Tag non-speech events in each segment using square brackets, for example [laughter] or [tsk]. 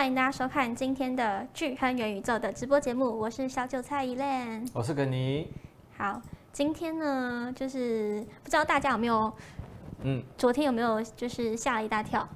欢迎大家收看今天的巨亨元宇宙的直播节目，我是小韭菜 Elaine，我是耿尼。好，今天呢，就是不知道大家有没有，嗯，昨天有没有就是吓了一大跳？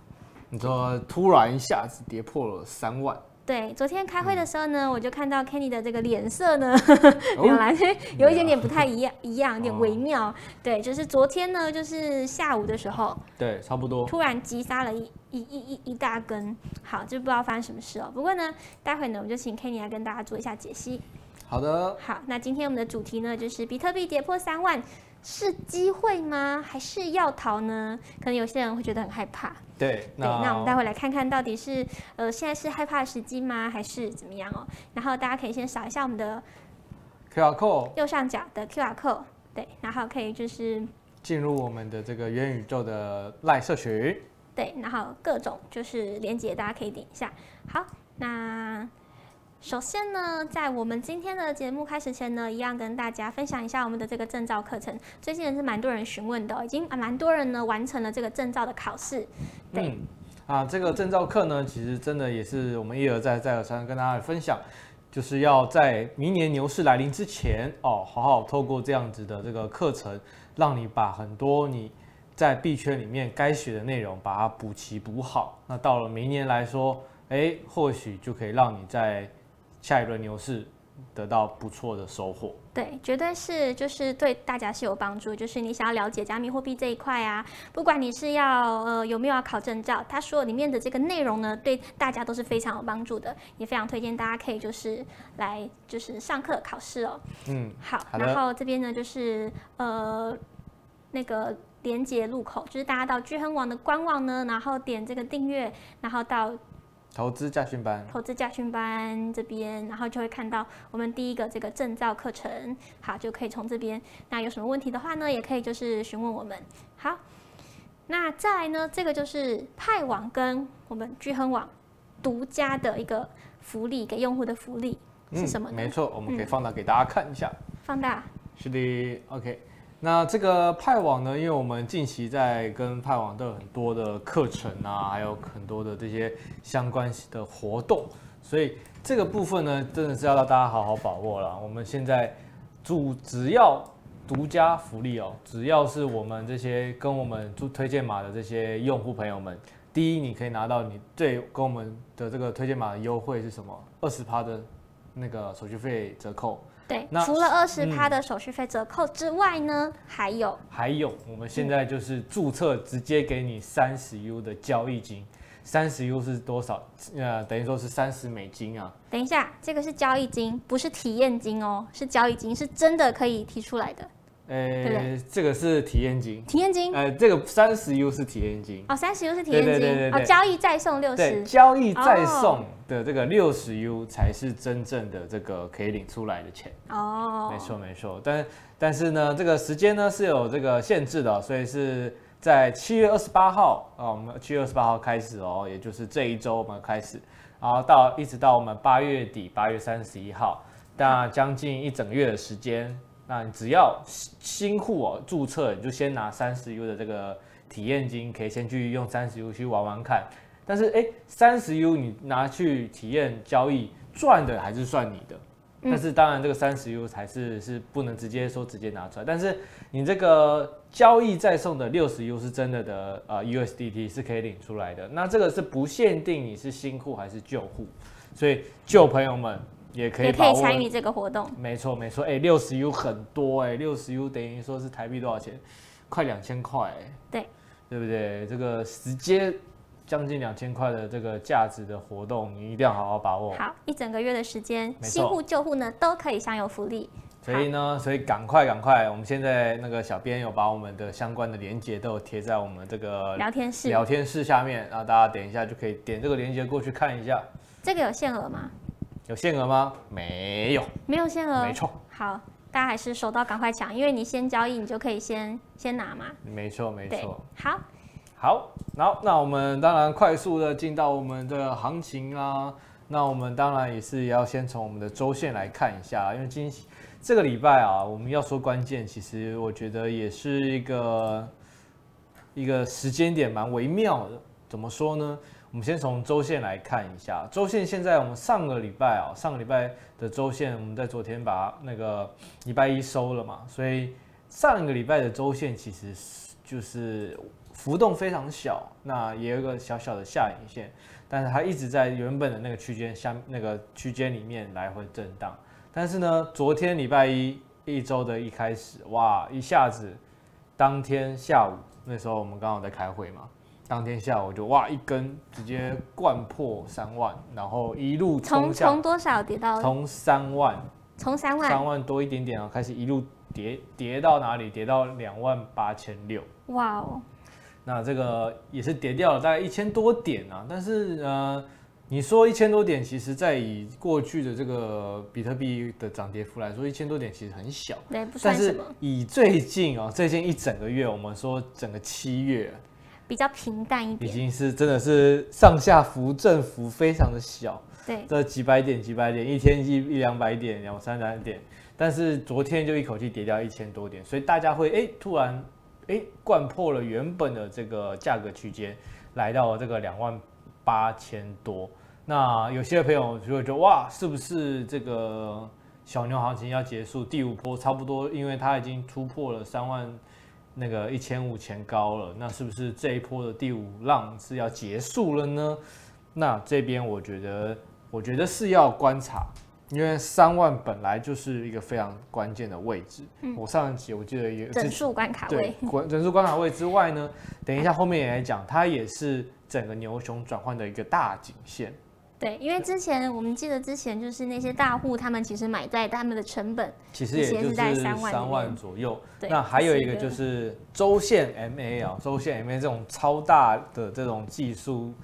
你说突然一下子跌破了三万。对，昨天开会的时候呢，嗯、我就看到 Kenny 的这个脸色呢，[laughs] 原来有一点点不太一样，一样有点微妙。哦、对，就是昨天呢，就是下午的时候，对，差不多，突然急杀了一一一一一大根，好，就不知道发生什么事哦。不过呢，待会呢，我们就请 Kenny 来跟大家做一下解析。好的。好，那今天我们的主题呢，就是比特币跌破三万。是机会吗？还是要逃呢？可能有些人会觉得很害怕。对，那对，那我们待会来看看到底是呃现在是害怕的时机吗？还是怎么样哦？然后大家可以先扫一下我们的 QR code，右上角的 QR code，对，然后可以就是进入我们的这个元宇宙的 LINE 社群。对，然后各种就是连接，大家可以点一下。好，那。首先呢，在我们今天的节目开始前呢，一样跟大家分享一下我们的这个证照课程。最近也是蛮多人询问的，已经啊蛮多人呢完成了这个证照的考试。对，嗯，啊，这个证照课呢，其实真的也是我们一而再再而三跟大家分享，就是要在明年牛市来临之前哦，好好透过这样子的这个课程，让你把很多你在币圈里面该学的内容把它补齐补好。那到了明年来说，哎，或许就可以让你在下一轮牛市得到不错的收获，对，绝对是，就是对大家是有帮助。就是你想要了解加密货币这一块啊，不管你是要呃有没有要考证照，它所有里面的这个内容呢，对大家都是非常有帮助的，也非常推荐大家可以就是来就是上课考试哦。嗯，好，好然后这边呢就是呃那个连接入口，就是大家到聚亨网的官网呢，然后点这个订阅，然后到。投资驾训班，投资驾训班这边，然后就会看到我们第一个这个证照课程，好，就可以从这边。那有什么问题的话呢，也可以就是询问我们。好，那再来呢，这个就是派网跟我们聚亨网独家的一个福利，给用户的福利是什么呢？嗯，没错，我们可以放大给大家看一下。嗯，放大。是的，OK。那这个派网呢，因为我们近期在跟派网都有很多的课程啊，还有很多的这些相关的活动，所以这个部分呢，真的是要让大家好好把握了。我们现在主只要独家福利哦，只要是我们这些跟我们做推荐码的这些用户朋友们，第一你可以拿到你最跟我们的这个推荐码的优惠是什么？二十趴的那个手续费折扣。对，那除了二十趴的手续费折扣之外呢，嗯、还有还有，我们现在就是注册直接给你三十 U 的交易金，三十 U 是多少？呃，等于说是三十美金啊。等一下，这个是交易金，不是体验金哦，是交易金，是真的可以提出来的。呃、欸，这个是体验金，体验金，呃，这个三十 U 是体验金，哦，三十 U 是体验金，对对对对对，哦，交易再送六十，交易再送的这个六十 U 才是真正的这个可以领出来的钱，哦，没错没错，但但是呢，这个时间呢是有这个限制的，所以是在七月二十八号啊，我们七月二十八号开始哦，也就是这一周我们开始，然后到一直到我们八月底八月三十一号，那将近一整个月的时间。那你只要新户哦注册，你就先拿三十 U 的这个体验金，可以先去用三十 U 去玩玩看。但是哎，三十 U 你拿去体验交易赚的还是算你的。但是当然这个三十 U 才是是不能直接说直接拿出来。但是你这个交易再送的六十 U 是真的的呃 USDT 是可以领出来的。那这个是不限定你是新户还是旧户，所以旧朋友们。也可以，也可以参与这个活动。没错，没错。哎，六十 U 很多哎，六十 U 等于说是台币多少钱？快两千块哎。对，对不对？这个直接将近两千块的这个价值的活动，你一定要好好把握。好，一整个月的时间，新户旧户呢都可以享有福利。所以呢，所以赶快赶快，我们现在那个小编有把我们的相关的链接都有贴在我们这个聊天室聊天室下面，然后大家点一下就可以点这个链接过去看一下。这个有限额吗？有限额吗？没有，没有限额。没错。好，大家还是手到赶快抢，因为你先交易，你就可以先先拿嘛。没错，没错。好，好，然后那我们当然快速的进到我们的行情啊。那我们当然也是要先从我们的周线来看一下，因为今这个礼拜啊，我们要说关键，其实我觉得也是一个一个时间点蛮微妙的。怎么说呢？我们先从周线来看一下，周线现在我们上个礼拜啊，上个礼拜的周线，我们在昨天把那个礼拜一收了嘛，所以上个礼拜的周线其实就是浮动非常小，那也有一个小小的下影线，但是它一直在原本的那个区间下那个区间里面来回震荡。但是呢，昨天礼拜一一周的一开始，哇，一下子当天下午那时候我们刚好在开会嘛。当天下午就哇一根直接灌破三万，然后一路从从多少跌到从三万，从三万三万多一点点啊，开始一路跌跌到哪里？跌到两万八千六。哇哦，那这个也是跌掉了大概一千多点啊。但是呃，你说一千多点，其实在以过去的这个比特币的涨跌幅来说，一千多点其实很小。对，不算什么。但是以最近啊，最近一整个月，我们说整个七月。比较平淡一点，已经是真的是上下幅振幅非常的小，对，这几百点几百点，一天一一两百点两三百点，但是昨天就一口气跌掉一千多点，所以大家会哎、欸、突然哎灌破了原本的这个价格区间，来到了这个两万八千多。那有些朋友就会觉得哇，是不是这个小牛行情要结束，第五波差不多，因为它已经突破了三万。那个一千五前高了，那是不是这一波的第五浪是要结束了呢？那这边我觉得，我觉得是要观察，因为三万本来就是一个非常关键的位置。嗯，我上一集我记得也整数关卡位，对，整数关卡位之外呢，等一下后面也来讲，它也是整个牛熊转换的一个大颈线。对，因为之前我们记得之前就是那些大户，他们其实买在他们的成本其实也就是三万左右。那还有一个就是周线 MA 啊，周线 MA 这种超大的这种技术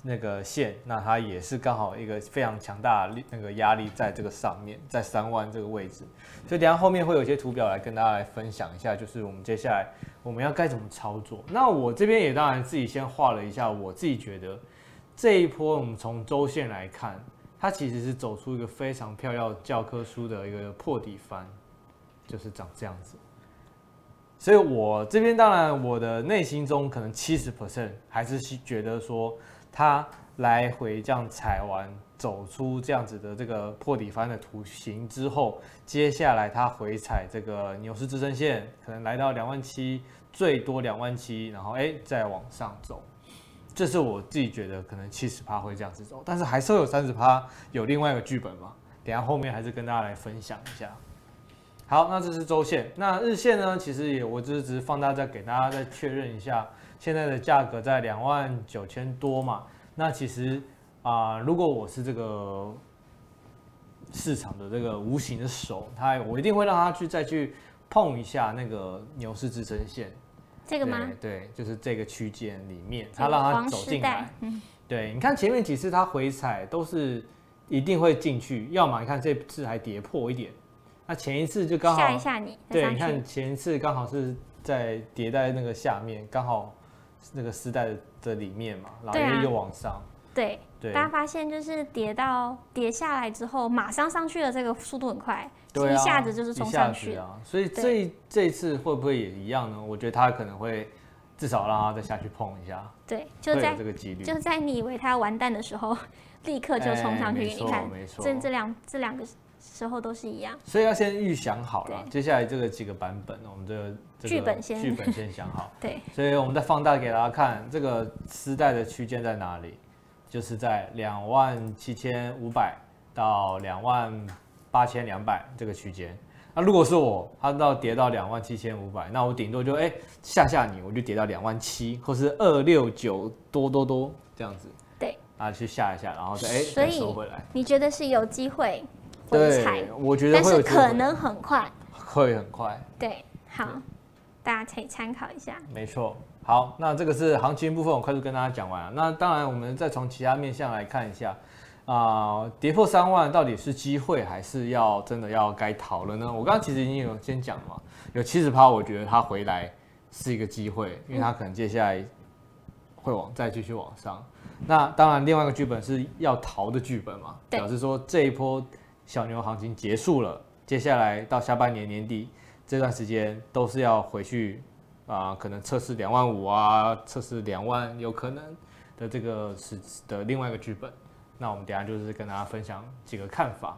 那个线，那它也是刚好一个非常强大的那个压力在这个上面，在三万这个位置。所以等下后面会有一些图表来跟大家来分享一下，就是我们接下来我们要该怎么操作。那我这边也当然自己先画了一下，我自己觉得。这一波我们从周线来看，它其实是走出一个非常漂亮教科书的一个破底翻，就是长这样子。所以我这边当然我的内心中可能七十 percent 还是觉得说，它来回这样踩完，走出这样子的这个破底翻的图形之后，接下来它回踩这个牛市支撑线，可能来到两万七，最多两万七，然后哎再往上走。这是我自己觉得可能七十趴会这样子走，但是还是会有三十趴有另外一个剧本嘛。等下后面还是跟大家来分享一下。好，那这是周线，那日线呢？其实也我只是只是放大再给大家再确认一下，现在的价格在两万九千多嘛。那其实啊、如果我是这个市场的这个无形的手，它我一定会让它去再去碰一下那个牛市支撑线。这个吗？对，对，就是这个区间里面，他让他走进来。嗯，对，你看前面几次他回踩都是一定会进去，要么你看这次还跌破一点，那前一次就刚好吓一下你。对，你看前一次刚好是在叠在那个下面，刚好那个丝带的里面嘛，然后又又往上。对，对，大家发现就是跌到跌下来之后，马上上去的这个速度很快。对啊，一下子就是冲上去啊！所以这这一次会不会也一样呢？我觉得他可能会至少让他再下去碰一下。对，就在这个几率，就在你以为他要完蛋的时候，立刻就冲上去给你看。这这两这两个时候都是一样。所以要先预想好了，接下来这个几个版本，我们这个剧本先剧本先想好。[laughs] 对，所以我们再放大给大家看，这个丝带的区间在哪里？就是在两万七千五百到两万八千两百这个区间。那如果是我，它到跌到两万七千五百，那我顶多就哎吓吓你，我就跌到两万七，或是二六九多多多这样子。对，啊去吓一下，然后再哎再收回来。你觉得是有机会回踩？对，我觉得会有，但是可能很快。会很快。对，好，大家可以参考一下。没错，好，那这个是行情部分，我快速跟大家讲完了。那当然，我们再从其他面向来看一下。啊、呃，跌破三万到底是机会还是要真的要该逃了呢？我刚刚其实已经有先讲嘛，有七十趴，我觉得它回来是一个机会，因为它可能接下来会往再继续往上。那当然，另外一个剧本是要逃的剧本嘛，表示说这一波小牛行情结束了，接下来到下半年年底这段时间都是要回去啊、呃，可能测试两万五啊，测试两万有可能。的这个是的另外一个剧本。那我们等下就是跟大家分享几个看法。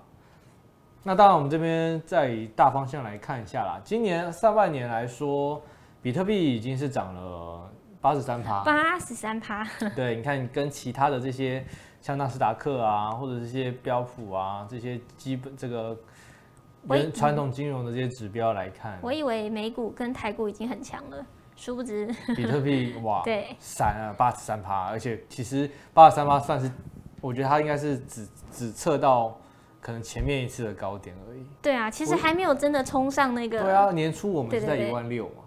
那当然，我们这边再以大方向来看一下啦。今年上半年来说，比特币已经是涨了八十三趴，八十三趴。[laughs] 对，你看跟其他的这些像纳斯达克啊，或者这些标普啊这些基本这个跟传统金融的这些指标来看，我以为美股跟台股已经很强了，殊不知比特币哇，[laughs] 对，闪啊八十三趴，而且其实八十三趴算是。我觉得它应该是只只测到可能前面一次的高点而已。对啊，其实还没有真的冲上那个。对啊，年初我们是在一万六嘛，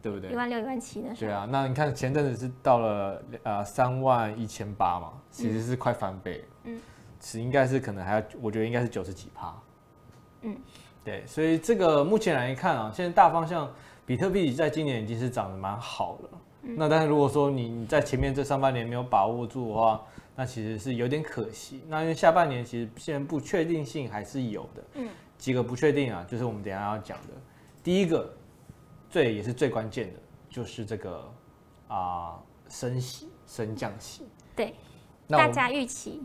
对不对？一万六、一万七的时候。对啊，那你看前阵子是到了呃三万一千八嘛，其实是快翻倍。嗯。是应该是可能还要，我觉得应该是九十几趴。嗯。对，所以这个目前来看啊，现在大方向，比特币在今年已经是涨得蛮好了。嗯。那但是如果说你你在前面这上半年没有把握住的话，那其实是有点可惜。那因为下半年其实现在不确定性还是有的。嗯，几个不确定啊，就是我们等一下要讲的。第一个，最也是最关键的，就是这个啊、呃、升息升降息。对，大家预期。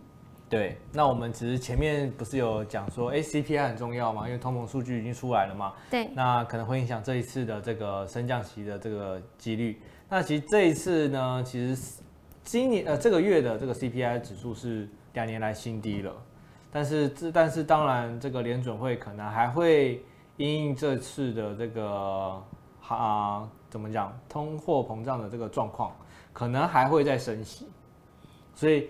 对，那我们只是前面不是有讲说，哎，CPI 很重要嘛，因为通膨数据已经出来了嘛。对。那可能会影响这一次的这个升降息的这个几率。那其实这一次呢，其实。今年呃这个月的这个 CPI 指数是两年来新低了，但是这但是当然这个联准会可能还会因应这次的这个啊怎么讲通货膨胀的这个状况，可能还会再升息，所以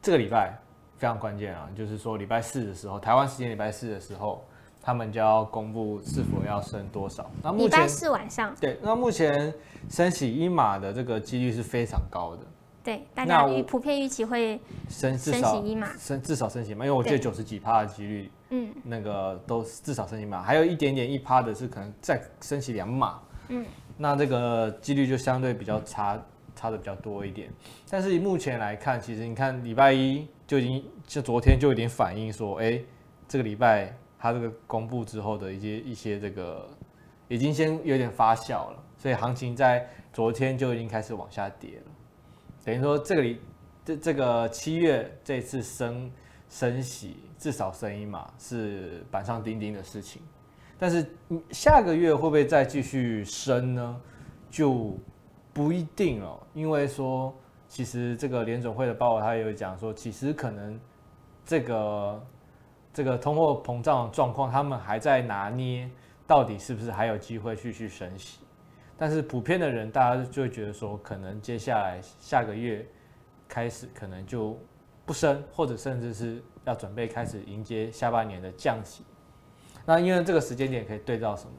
这个礼拜非常关键啊，就是说礼拜四的时候，台湾时间礼拜四的时候，他们就要公布是否要升多少。那目前礼拜四晚上对，那目前升息一码的这个几率是非常高的。对，大家预普遍预期会升升息一码，升至少升息嘛，因为我记得九十几趴的几率，嗯，那个都至少升息码，还有一点点一趴的是可能再升息两码，嗯，那这个几率就相对比较差，差的比较多一点。但是以目前来看，其实你看礼拜一就已经就昨天就有点反应说，哎，这个礼拜它这个公布之后的一些一些这个已经先有点发酵了，所以行情在昨天就已经开始往下跌了。等于说，这个里这这个七月这次升升息至少升一码是板上钉钉的事情，但是下个月会不会再继续升呢？就不一定了，因为说其实这个联准会的报告他也有讲说，其实可能这个这个通货膨胀状况，他们还在拿捏，到底是不是还有机会继续升息。但是普遍的人，大家就会觉得说，可能接下来下个月开始，可能就不升，或者甚至是要准备开始迎接下半年的降息。那因为这个时间点可以对照什么？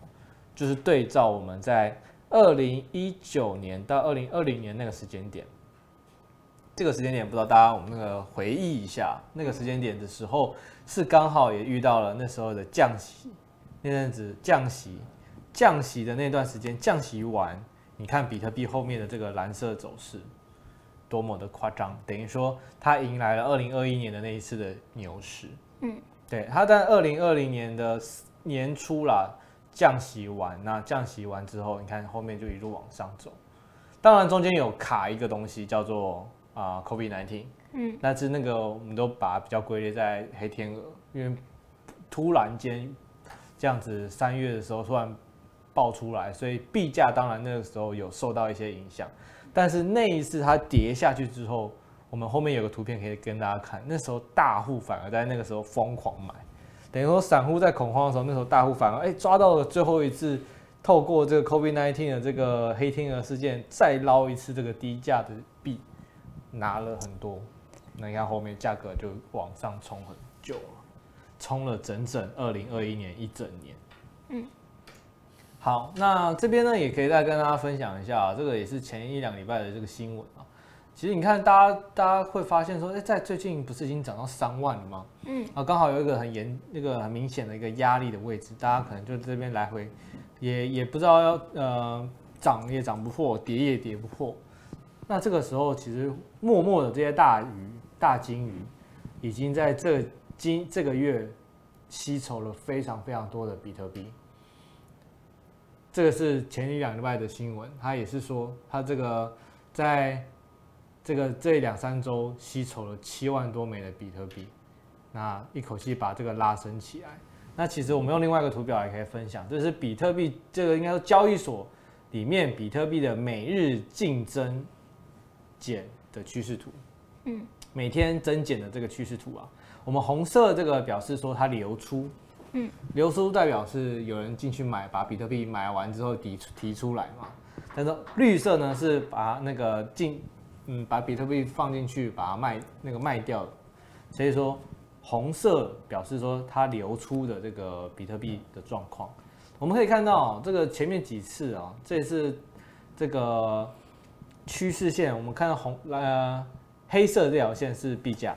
就是对照我们在二零一九年到二零二零年那个时间点。这个时间点不知道大家我们那个回忆一下，那个时间点的时候是刚好也遇到了那时候的降息，那阵子降息。降息的那段时间，降息完，你看比特币后面的这个蓝色走势，多么的夸张！等于说，它迎来了二零二一年的那一次的牛市。嗯，对，它在二零二零年的年初啦，降息完，那降息完之后，你看后面就一路往上走。当然中间有卡一个东西，叫做啊 COVID-19。嗯，但是那个我们都把它比较归类在黑天鹅，因为突然间这样子，三月的时候突然。爆出来，所以币价当然那个时候有受到一些影响，但是那一次它跌下去之后，我们后面有个图片可以跟大家看，那时候大户反而在那个时候疯狂买，等于说散户在恐慌的时候，那时候大户反而哎抓到了最后一次，透过这个 COVID-19 的这个黑天鹅事件再捞一次这个低价的币，拿了很多，那你看后面价格就往上冲很久了，冲了整整二零二一年一整年，嗯。好，那这边呢也可以再跟大家分享一下，这个也是前一两礼拜的这个新闻啊。其实你看，大家大家会发现说，哎，在最近不是已经涨到三万了吗？嗯，啊，刚好有一个很严、那个很明显的一个压力的位置，大家可能就这边来回，也也不知道要呃涨也涨不破，跌也跌不破。那这个时候，其实默默的这些大鱼、大金鱼，已经在这今这个月吸筹了非常非常多的比特币。这个是前一两礼拜的新闻，他也是说，他这个在这个这两三周吸筹了七万多枚的比特币，那一口气把这个拉升起来。那其实我们用另外一个图表也可以分享，这是比特币这个应该说交易所里面比特币的每日净增减的趋势图。嗯，每天增减的这个趋势图啊，我们红色这个表示说它流出，嗯，流出代表是有人进去买，把比特币买完之后提提出来嘛。但是绿色呢是把那个进。嗯，把比特币放进去，把它卖那个卖掉，所以说红色表示说它流出的这个比特币的状况。我们可以看到这个前面几次啊，这是这个趋势线，我们看到红呃黑色这条线是币价，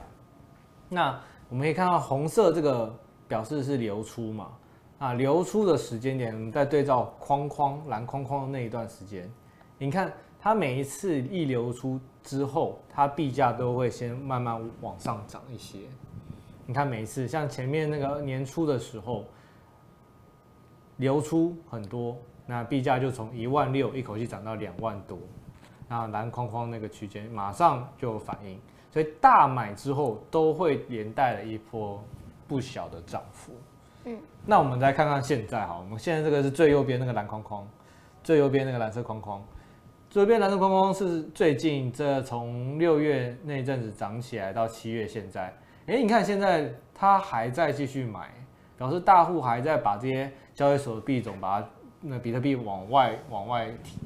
那我们可以看到红色这个表示是流出嘛，啊流出的时间点，我们再对照框框蓝框框的那一段时间，你看。它每一次一流出之后，它币价都会先慢慢往上涨一些。你看每一次，像前面那个年初的时候，流出很多，那币价就从一万六一口气涨到两万多，那蓝框框那个区间马上就有反应，所以大买之后都会连带了一波不小的涨幅。嗯，那我们再看看现在哈，我们现在这个是最右边那个蓝框框，最右边那个蓝色框框。左边蓝色框框是最近这从六月那阵子涨起来到七月现在，哎，你看现在它还在继续买，表示大户还在把这些交易所的币种把它那比特币往外往外提，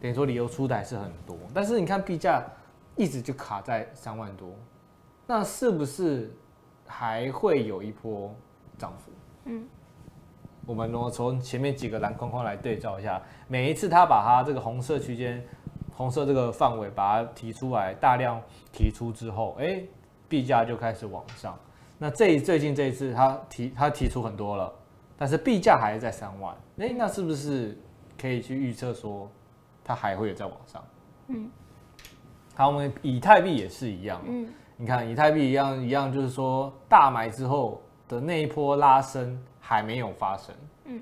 等于说理由出的还是很多，但是你看币价一直就卡在三万多，那是不是还会有一波涨幅？嗯。我们如果从前面几个蓝框框来对照一下，每一次他把它这个红色区间、红色这个范围把它提出来，大量提出之后，哎，币价就开始往上。那这最近这一次他提他提出很多了，但是币价还是在三万，哎，那是不是可以去预测说它还会有再往上？嗯，好，我们以太币也是一样，嗯，你看以太币一样一样，就是说大买之后的那一波拉升。还没有发生，嗯，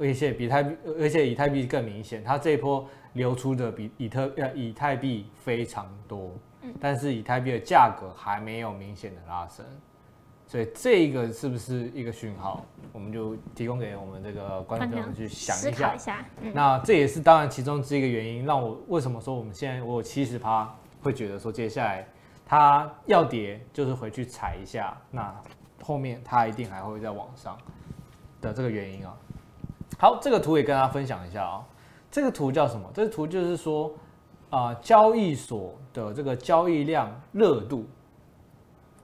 而且比太币，而且以太币更明显，它这一波流出的比以特呃以太币非常多，嗯，但是以太币的价格还没有明显的拉升，所以这个是不是一个讯号？我们就提供给我们这个观众朋友去想一下，一下嗯，那这也是当然其中之一个原因，让我为什么说我们现在我有七十趴会觉得说接下来它要跌就是回去踩一下，那后面它一定还会再往上。的这个原因啊，好，这个图也跟大家分享一下啊。这个图叫什么？这个图就是说，啊、交易所的这个交易量热度，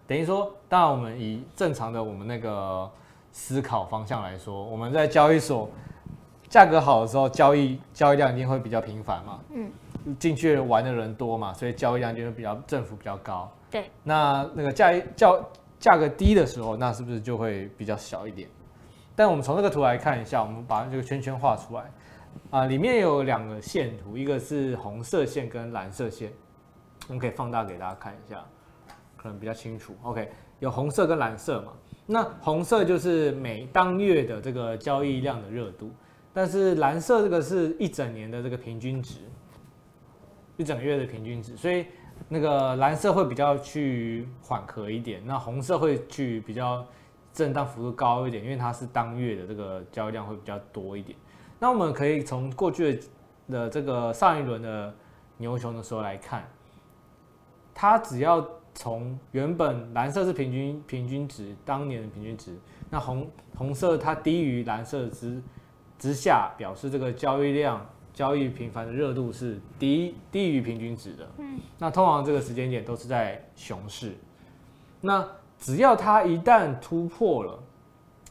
等于说，当然我们以正常的我们那个思考方向来说，我们在交易所价格好的时候，交易交易量一定会比较频繁嘛。嗯。进去玩的人多嘛，所以交易量就会比较振幅比较高。对。那那个价价价格低的时候，那是不是就会比较小一点？但我们从这个图来看一下，我们把这个圈圈画出来，啊，里面有两个线图，一个是红色线跟蓝色线，我们可以放大给大家看一下，可能比较清楚。OK，有红色跟蓝色嘛？那红色就是每当月的这个交易量的热度，但是蓝色这个是一整年的这个平均值，一整个月的平均值，所以那个蓝色会比较去缓和一点，那红色会去比较。震荡幅度高一点，因为它是当月的这个交易量会比较多一点。那我们可以从过去的这个上一轮的牛熊的时候来看，它只要从原本蓝色是平均平均值，当年的平均值，那红红色它低于蓝色之之下，表示这个交易量交易频繁的热度是低低于平均值的。嗯，那通常这个时间点都是在熊市。那只要它一旦突破了，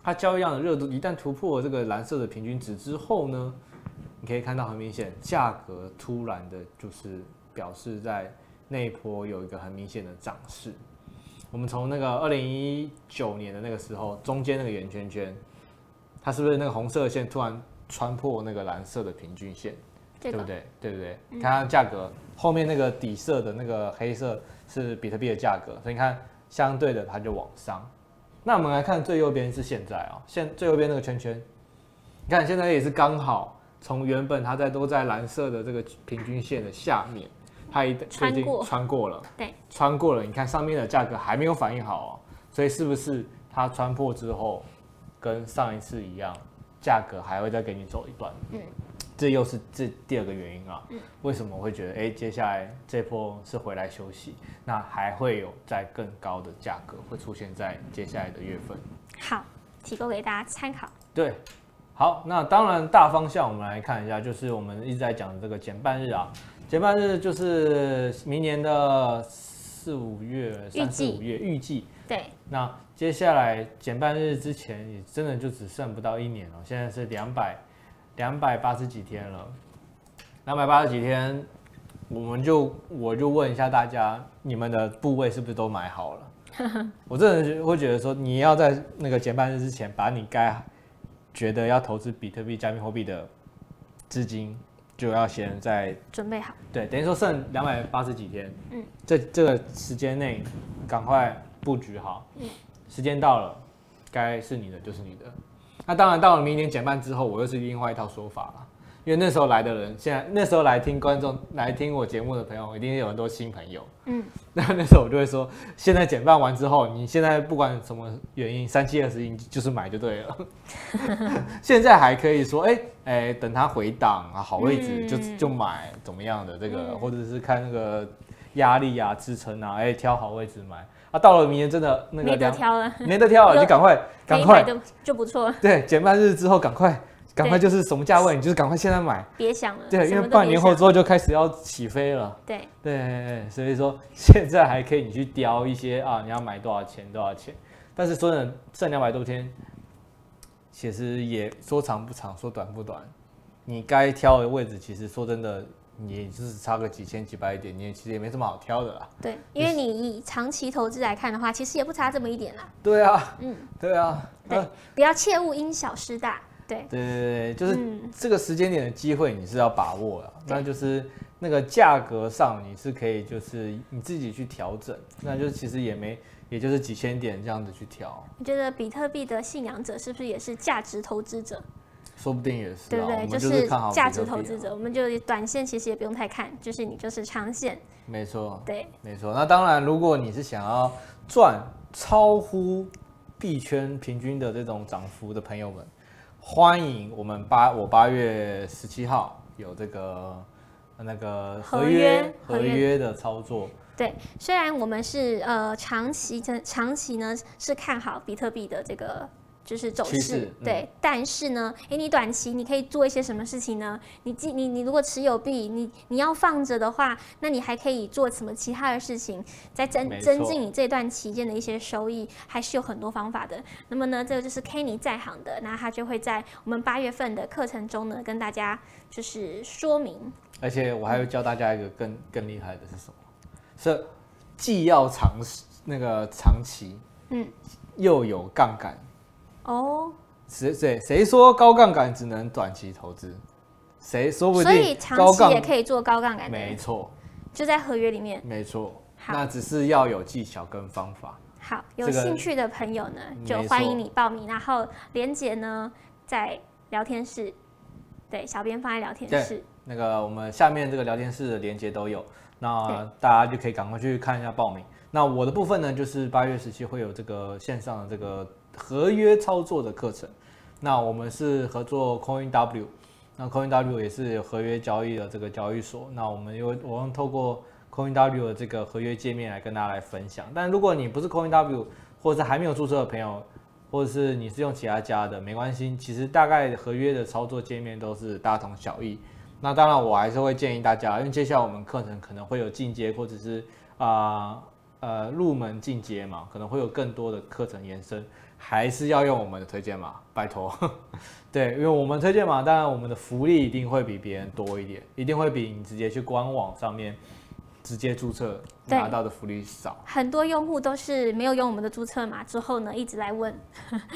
它交易量的热度一旦突破了这个蓝色的平均值之后呢，你可以看到很明显，价格突然的就是表示在那一波有一个很明显的涨势。我们从那个二零一九年的那个时候，中间那个圆圈圈，它是不是那个红色线突然穿破那个蓝色的平均线？对不对？对不对？看它价格后面那个底色的那个黑色是比特币的价格，所以你看。相对的，它就往上。那我们来看最右边是现在啊，现最右边那个圈圈，你看现在也是刚好从原本它在都在蓝色的这个平均线的下面，它一穿过穿过了，对，穿过了。你看上面的价格还没有反应好哦，所以是不是它穿破之后，跟上一次一样，价格还会再给你走一段？嗯，这又是这第二个原因啊。嗯，为什么我会觉得哎，接下来这波是回来休息，那还会有在更高的价格会出现在接下来的月份？好，提供给大家参考。对。好，那当然大方向我们来看一下，就是我们一直在讲的这个减半日啊，减半日就是明年的四五月、三四五月预计。对。那接下来减半日之前也真的就只剩不到一年了，现在是两百两百八十几天了，两百八十几天，我们就我就问一下大家，你们的部位是不是都买好了？[laughs] 我真的会觉得说，你要在那个减半日之前把你该。觉得要投资比特币、加密货币的资金，就要先在准备好。对，等于说剩两百八十几天，嗯，这这个时间内赶快布局好。嗯，时间到了，该是你的就是你的。那当然，到了明年减半之后，我又是另外一套说法了。因为那时候来的人，现在那时候来听观众来听我节目的朋友，一定有很多新朋友。嗯，那那时候我就会说，现在减半完之后，你现在不管什么原因，三七二十一就是买就对了。[laughs] 现在还可以说，哎、欸、哎、欸，等它回档啊，好位置就就买，怎么样的这个，或者是看那个压力啊、支撑啊，哎、欸，挑好位置买啊。到了明年真的那个没得挑了，没得挑了，[laughs] 就赶快赶快就不错。对，减半日之后赶快。赶快就是什么价位，你就是赶快现在买，别想了。对，因为半年后之后就开始要起飞了。对对，所以说现在还可以你去雕一些啊，你要买多少钱多少钱。但是说真的，剩两百多天，其实也说长不长，说短不短。你该挑的位置，其实说真的，你就是差个几千几百点，你也其实也没什么好挑的啦。对，因为你以长期投资来看的话，其实也不差这么一点啦。对啊，嗯，对啊，对，不要切勿因小失大。对对对对，就是这个时间点的机会，你是要把握的。那就是那个价格上，你是可以就是你自己去调整。那就其实也没，也就是几千点这样子去调。你觉得比特币的信仰者是不是也是价值投资者？说不定也是。对不对？就是价值投资者，我们就短线其实也不用太看，就是你就是长线。没错。对，没错。那当然，如果你是想要赚超乎币圈平均的这种涨幅的朋友们。欢迎我们八我八月十七号有这个那个合约合约的操作。对，虽然我们是呃长期长期呢是看好比特币的这个。就是走势，嗯、对，但是呢，哎、欸，你短期你可以做一些什么事情呢？你既你，你如果持有币，你你要放着的话，那你还可以做什么其他的事情，在增增进你这段期间的一些收益，还是有很多方法的。那么呢，这个就是 Kenny 在行的，那他就会在我们八月份的课程中呢，跟大家就是说明。而且我还会教大家一个更更厉害的是什么？是既要长那个长期，嗯，又有杠杆。哦，谁谁谁说高杠杆只能短期投资？谁说不定？所以长期也可以做高杠杆。没错，就在合约里面。没错，那只是要有技巧跟方法。好，有兴趣的朋友呢，就欢迎你报名。然后连结呢，在聊天室，对，小编放在聊天室。那个我们下面这个聊天室的连接都有，那大家就可以赶快去看一下报名。那我的部分呢，就是八月十七会有这个线上的这个。合约操作的课程，那我们是合作 Coin W，那 Coin W 也是合约交易的这个交易所，那我们又我们透过 Coin W 的这个合约界面来跟大家来分享。但如果你不是 Coin W，或者是还没有注册的朋友，或者是你是用其他家的，没关系，其实大概合约的操作界面都是大同小异。那当然，我还是会建议大家，因为接下来我们课程可能会有进阶，或者是啊，呃入门进阶嘛，可能会有更多的课程延伸。还是要用我们的推荐码，拜托。[laughs] 对，因为我们推荐码，当然我们的福利一定会比别人多一点，一定会比你直接去官网上面直接注册拿到的福利少。很多用户都是没有用我们的注册码之后呢，一直来问。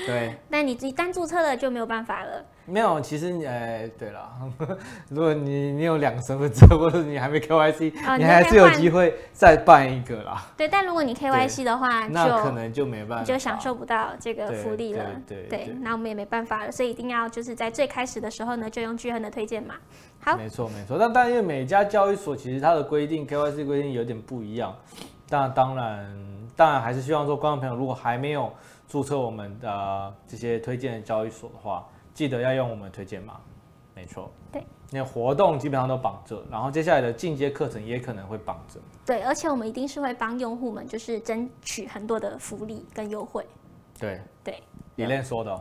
对。[laughs] 那你你单注册了就没有办法了。没有，其实呃，对了，[laughs] 如果你你有两个身份证，[laughs] 或者你还没 KYC，、哦、你还是有机会再办一个啦。对，但如果你 KYC 的话，那可能就没办法，就享受不到这个福利了。对那我们也没办法了，所以一定要就是在最开始的时候呢，就用巨亨的推荐码。好，没错没错。但但因为每家交易所其实它的规定 KYC 规定有点不一样，但当然当然还是希望说，观众朋友如果还没有注册我们的这些推荐的交易所的话。记得要用我们推荐码，没错。对，那活动基本上都绑着，然后接下来的进阶课程也可能会绑着。对，而且我们一定是会帮用户们，就是争取很多的福利跟优惠。对对，李练说的。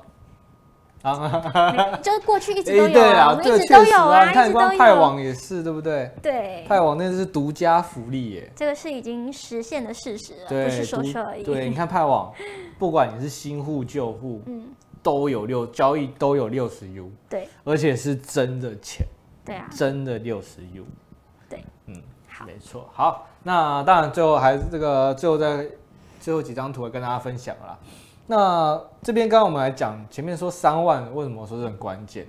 啊，就是过去一直 [laughs] 都有啊，一直都有啊，你看光派网也是，对不对？对，派网那是独家福利耶。这个是已经实现的事实了，不是说说而已。对，你看派网，不管你是新户旧户，嗯。都有六交易都有六十 U，对，而且是真的钱，对啊，真的六十 U，对，嗯，好，没错，好，那当然最后还是这个最后在最后几张图会跟大家分享啦。那这边刚刚我们来讲前面说三万为什么说是很关键？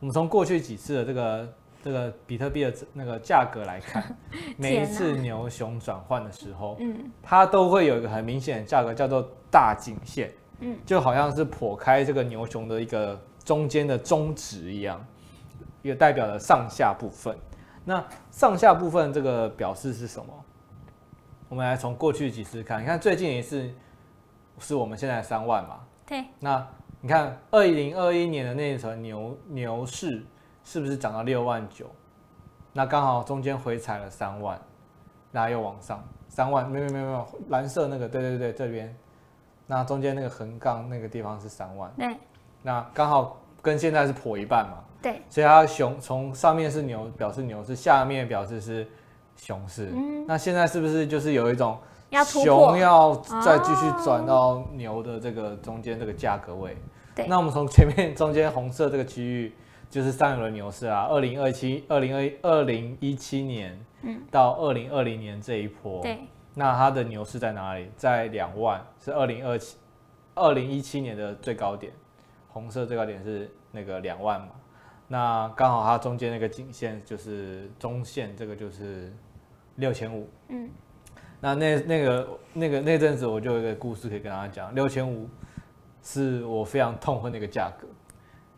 我们从过去几次的这个这个比特币的那个价格来看，[laughs] 每一次牛熊转换的时候，嗯，它都会有一个很明显的价格叫做大颈线。嗯，就好像是剖开这个牛熊的一个中间的中指一样，也代表了上下部分。那上下部分这个表示是什么？我们来从过去几次看，你看最近一次是我们现在三万嘛？对。那你看二零二一年的那一层牛牛市是不是涨到六万九？那刚好中间回踩了三万，然后又往上三万，没有没有没有，蓝色那个，对对对，这边。那中间那个横杠那个地方是三万，对，那刚好跟现在是破一半嘛，对，所以它熊从上面是牛，表示牛市，下面表示是熊市，嗯，那现在是不是就是有一种熊要再继续转到牛的这个中间这个价格位？对，那我们从前面中间红色这个区域就是上一轮牛市啊，二零二七、二零二二零一七年，嗯，到二零二零年这一波，对。那它的牛市在哪里？在两万，是二零二七、二零一七年的最高点，红色最高点是那个两万嘛？那刚好它中间那个颈线就是中线，这个就是六千五。嗯，那那那个那个那阵子我就有一个故事可以跟大家讲，六千五是我非常痛恨的一个价格。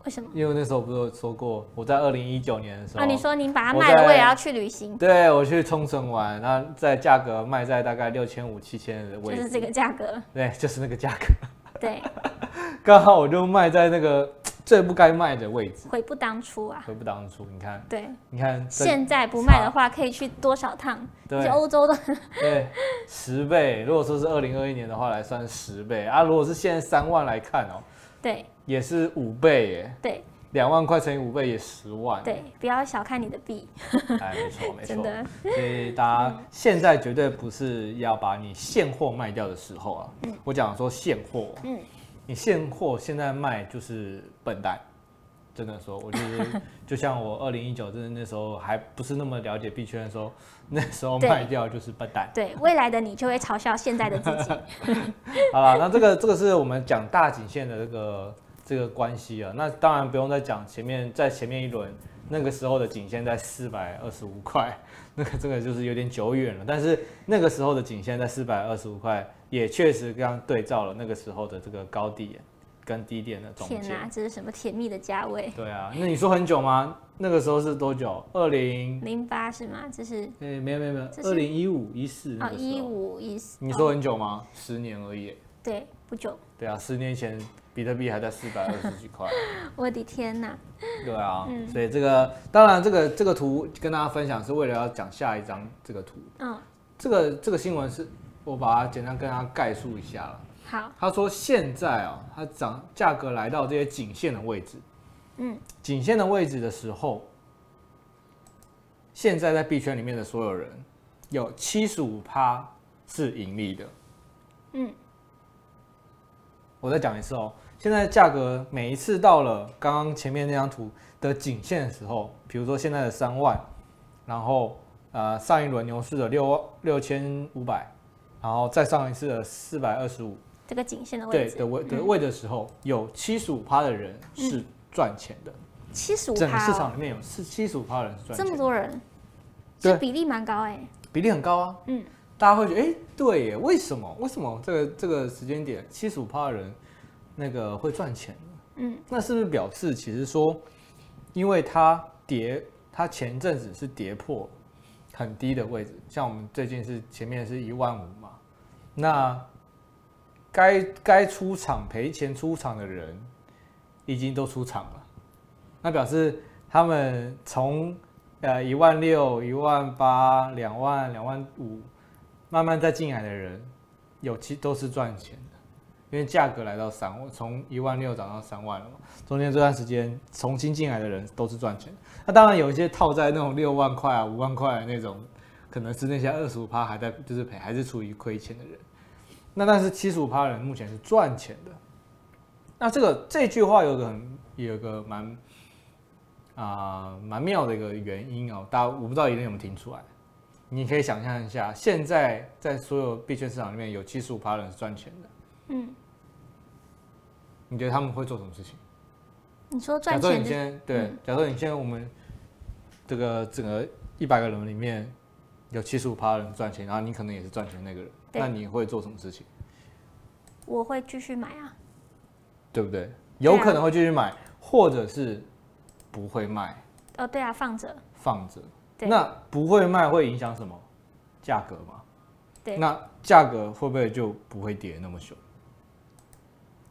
为什么？因为那时候不是有说过，我在二零一九年的时候，啊，你说您把它卖了，我也要去旅行。对，我去冲绳玩，那在价格卖在大概六千五、七千的位置，就是这个价格。对，就是那个价格。对，[laughs] 刚好我就卖在那个 [tsk] 最不该卖的位置，悔不当初啊！悔不当初，你看，对，你看现在不卖的话，可以去多少趟？对，去欧洲的。对，十倍。如果说是二零二一年的话，来算十倍啊。如果是现在三万来看哦。对，也是五倍耶。对，两万块乘以五倍也十万。对，不要小看你的币。哎，没错 [laughs] 没错。真的。所以大家现在绝对不是要把你现货卖掉的时候啊。嗯。我讲说现货。嗯。你现货现在卖就是笨蛋。真的说，我就是 [laughs] 就像我二零一九，真的那时候还不是那么了解币圈的时候，[laughs] 那时候卖掉就是笨蛋。对，未来的你就会嘲笑现在的自己。好了，那这个这个是我们讲大颈线的这个这个关系啊。那当然不用再讲前面，在前面一轮那个时候的颈线在四百二十五块，[laughs] 那个这个就是有点久远了。但是那个时候的颈线在四百二十五块，也确实刚对照了那个时候的这个高地。跟低点的中间，天哪，这是什么甜蜜的价位？对啊，那你说很久吗？那个时候是多久？二零零八是吗？这是？哎、欸，没有没有没有，二零一五一四哦，一五一四。你说很久吗？哦、十年而已。对，不久。对啊，十年前比特币还在四百二十几块。[laughs] 我的天哪！[laughs] 对啊，嗯、所以这个当然这个这个图跟大家分享是为了要讲下一张这个图。嗯，这个这个新闻是我把它简单跟大家概述一下了。好，他说现在啊，它涨价格来到这些颈线的位置，嗯，颈线的位置的时候，现在在币圈里面的所有人有七十五趴是盈利的，嗯，我再讲一次哦，现在价格每一次到了刚刚前面那张图的颈线的时候，比如说现在的三万，然后。呃上一轮牛市的六六千五百，然后再上一次的四百二十五，这个颈线的位置对的位的位的时候，嗯、有七十五趴的人是赚钱的。七十五趴，整个市场里面有是七十五趴的人是赚钱的。这么多人，这比例蛮高哎、欸。比例很高啊。嗯。大家会觉得，哎、欸，对耶，为什么？为什么这个这个时间点七十五趴的人那个会赚钱呢？嗯。那是不是表示其实说，因为它跌，它前阵子是跌破很低的位置，像我们最近是前面是一万五嘛，那该该出场赔钱出场的人已经都出场了。那表示他们从呃一万六、一万八、两万、两万五，慢慢再进来的人，有其都是赚钱的，因为价格来到三万，从一万六涨到三万了嘛。中间这段时间重新进来的人都是赚钱。那当然有一些套在那种六万块啊、五万块的那种，可能是那些二十五趴还在就是赔，还是处于亏钱的人。那但是七十五趴的人目前是赚钱的。那这个这句话有个很有个蛮。啊，蛮、妙的一个原因哦，大家我不知道有人有没有听出来？你可以想象一下，现在在所有币圈市场里面有七十五趴人是赚钱的，嗯，你觉得他们会做什么事情？你说赚钱？假设你现在对，嗯、假设你现在我们这个整个一百个人里面有七十五趴人赚钱，然后你可能也是赚钱的那个人，那你会做什么事情？我会继续买啊，对不对？有可能会继续买，啊、或者是。不会卖，哦，对啊，放着，放着。对那不会卖会影响什么？价格吗？对，那价格会不会就不会跌那么凶？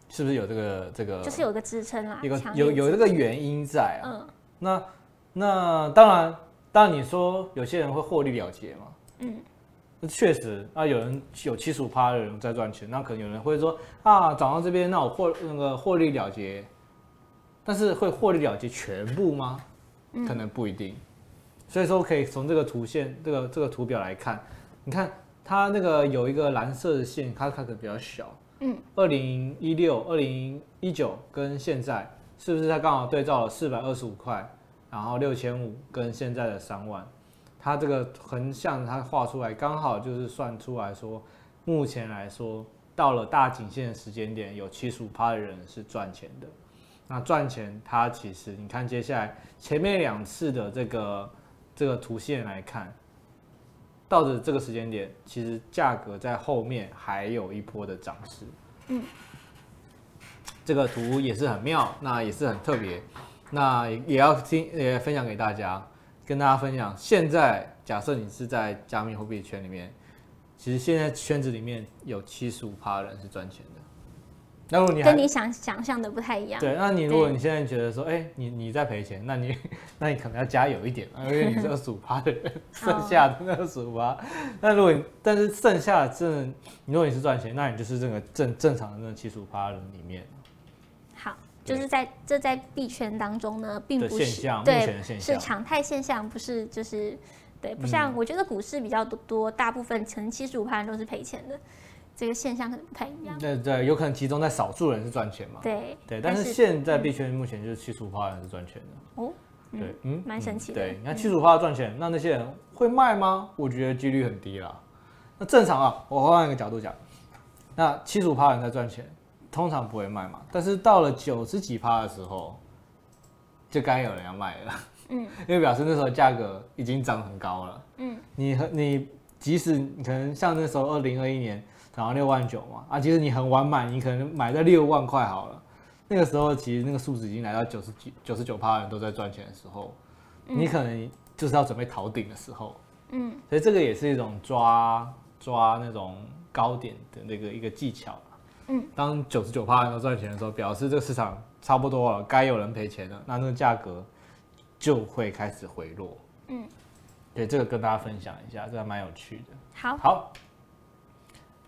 是不是有这个这个？就是有个支撑啦，一个有有这个原因在啊。嗯，那那当然，当然你说有些人会获利了结嘛。嗯，那确实啊，有人有七十五趴的人在赚钱，那可能有人会说啊，涨到这边，那我获那个获利了结。但是会获利了结全部吗？可能不一定。所以说可以从这个图线、这个这个图表来看，你看它那个有一个蓝色的线，它看着比较小。嗯。二零一六、二零一九跟现在，是不是它刚好对照了四百二十五块，然后六千五跟现在的三万，它这个横向它画出来，刚好就是算出来说，目前来说到了大颈线的时间点，有七十五趴的人是赚钱的。那赚钱，它其实你看接下来前面两次的这个这个图线来看，到的这个时间点，其实价格在后面还有一波的涨势。嗯，这个图也是很妙，那也是很特别，那也要听也分享给大家，跟大家分享。现在假设你是在加密货币圈里面，其实现在圈子里面有七十五趴人是赚钱的。那如果你跟你想想象的不太一样，对，那你如果你现在觉得说，哎、欸，你你在赔钱，那你 [laughs] 那你可能要加油一点，因为你是二十五趴的人，剩下的那二十五趴。那如果你但是剩下的这，如果你是赚钱，那你就是这个正正常的那七十五趴人里面。好，就是在这在币圈当中呢，并不是现象，对，目前的现象是常态现象，不是就是对，不像我觉得股市比较多，大部分成七十五趴人都是赔钱的。这个现象可能不太一样。对对，有可能集中在少数人是赚钱嘛？对对，但是现在币圈目前就是七十五趴人是赚钱的。哦，对，嗯，蛮神奇的。对，你看七十五趴赚钱，那那些人会卖吗？我觉得几率很低啦。那正常啊，我换一个角度讲，那七十五趴人在赚钱，通常不会卖嘛。但是到了九十几趴的时候，就该有人要卖了。嗯，[laughs] 因为表示那时候价格已经涨很高了。嗯，你和你即使你可能像那时候二零二一年。涨到六万九嘛，啊，其实你很晚买，你可能买在六万块好了。那个时候其实那个数字已经来到九十几、九十九趴的人都在赚钱的时候，嗯、你可能就是要准备逃顶的时候。嗯，所以这个也是一种抓抓那种高点的那个一个技巧。嗯，当九十九趴人都赚钱的时候，表示这个市场差不多了，该有人赔钱了，那那个价格就会开始回落。嗯，对，这个跟大家分享一下，这还蛮有趣的。好，好。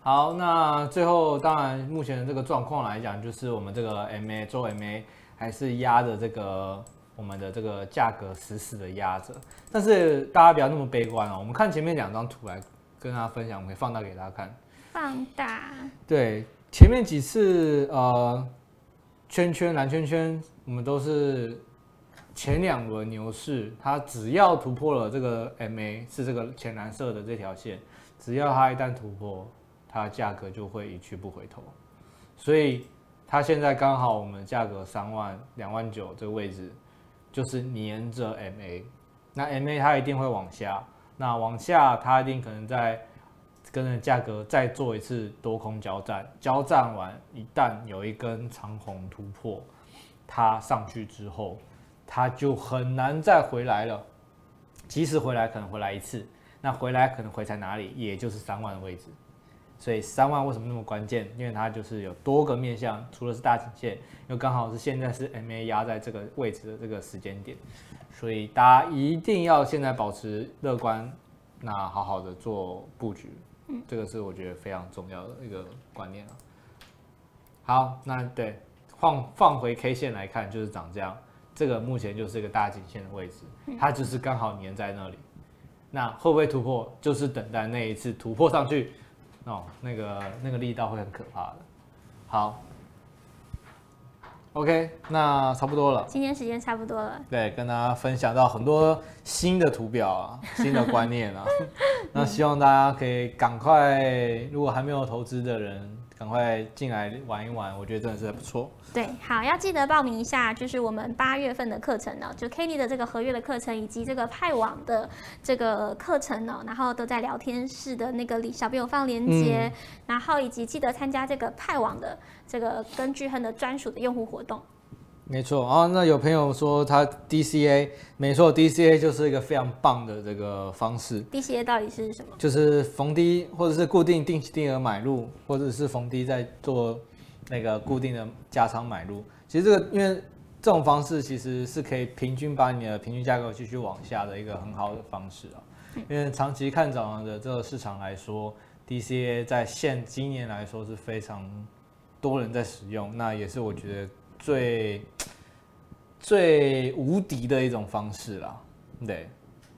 好，那最后当然，目前的这个状况来讲，就是我们这个 MA 周 MA 还是压着这个我们的这个价格死死的压着。但是大家不要那么悲观哦。我们看前面两张图来跟大家分享，我们可以放大给大家看。放大。对，前面几次呃圈圈蓝圈圈，我们都是前两轮牛市，它只要突破了这个 MA 是这个浅蓝色的这条线，只要它一旦突破，它价格就会一去不回头。所以它现在刚好我们价格三万两万九这个位置，就是黏着 MA，那 MA 它一定会往下，那往下它一定可能在跟着价格再做一次多空交战，交战完一旦有一根长红突破，它上去之后。它就很难再回来了，即使回来可能回来一次，那回来可能回在哪里，也就是三万的位置。所以三万为什么那么关键？因为它就是有多个面向，除了是大颈线，又刚好是现在是 MA 压在这个位置的这个时间点，所以大家一定要现在保持乐观，那好好的做布局，嗯，这个是我觉得非常重要的一个观念啊。好，那对放放回 K 线来看，就是长这样。这个目前就是一个大颈线的位置，它就是刚好粘在那里。那会不会突破？就是等待那一次突破上去，哦，那个那个力道会很可怕的。好，OK，那差不多了。今天时间差不多了。对，跟大家分享到很多新的图表啊，新的观念啊。[laughs] 那希望大家可以赶快，如果还没有投资的人。赶快进来玩一玩，我觉得真的是不错。对，好，要记得报名一下，就是我们八月份的课程呢，就 Kenny 的这个合约的课程，以及这个派网的这个课程呢，然后都在聊天室的那个里，小朋友放链接，嗯、然后以及记得参加这个派网的这个跟巨亨的专属的用户活动。没错啊，那有朋友说他 DCA，没错，DCA 就是一个非常棒的这个方式。DCA 到底是什么？就是逢低或者是固定定期定额买入，或者是逢低在做那个固定的加仓买入。其实这个因为这种方式其实是可以平均把你的平均价格继续往下的一个很好的方式啊。因为长期看涨的这个市场来说，DCA 在现今年来说是非常多人在使用，那也是我觉得。最最无敌的一种方式啦，对。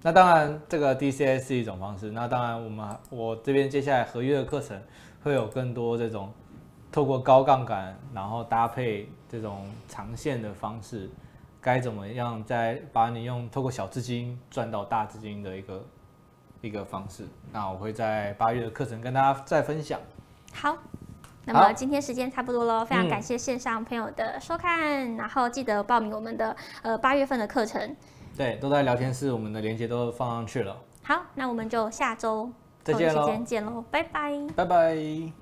那当然，这个 DCA 是一种方式。那当然，我们我这边接下来合约的课程会有更多这种透过高杠杆，然后搭配这种长线的方式，该怎么样再把你用透过小资金赚到大资金的一个一个方式。那我会在八月的课程跟大家再分享。好。那么今天时间差不多喽，非常感谢线上朋友的收看，嗯、然后记得报名我们的呃八月份的课程。对，都在聊天室，我们的链接都放上去了。好，那我们就下周再见喽，拜拜，拜拜。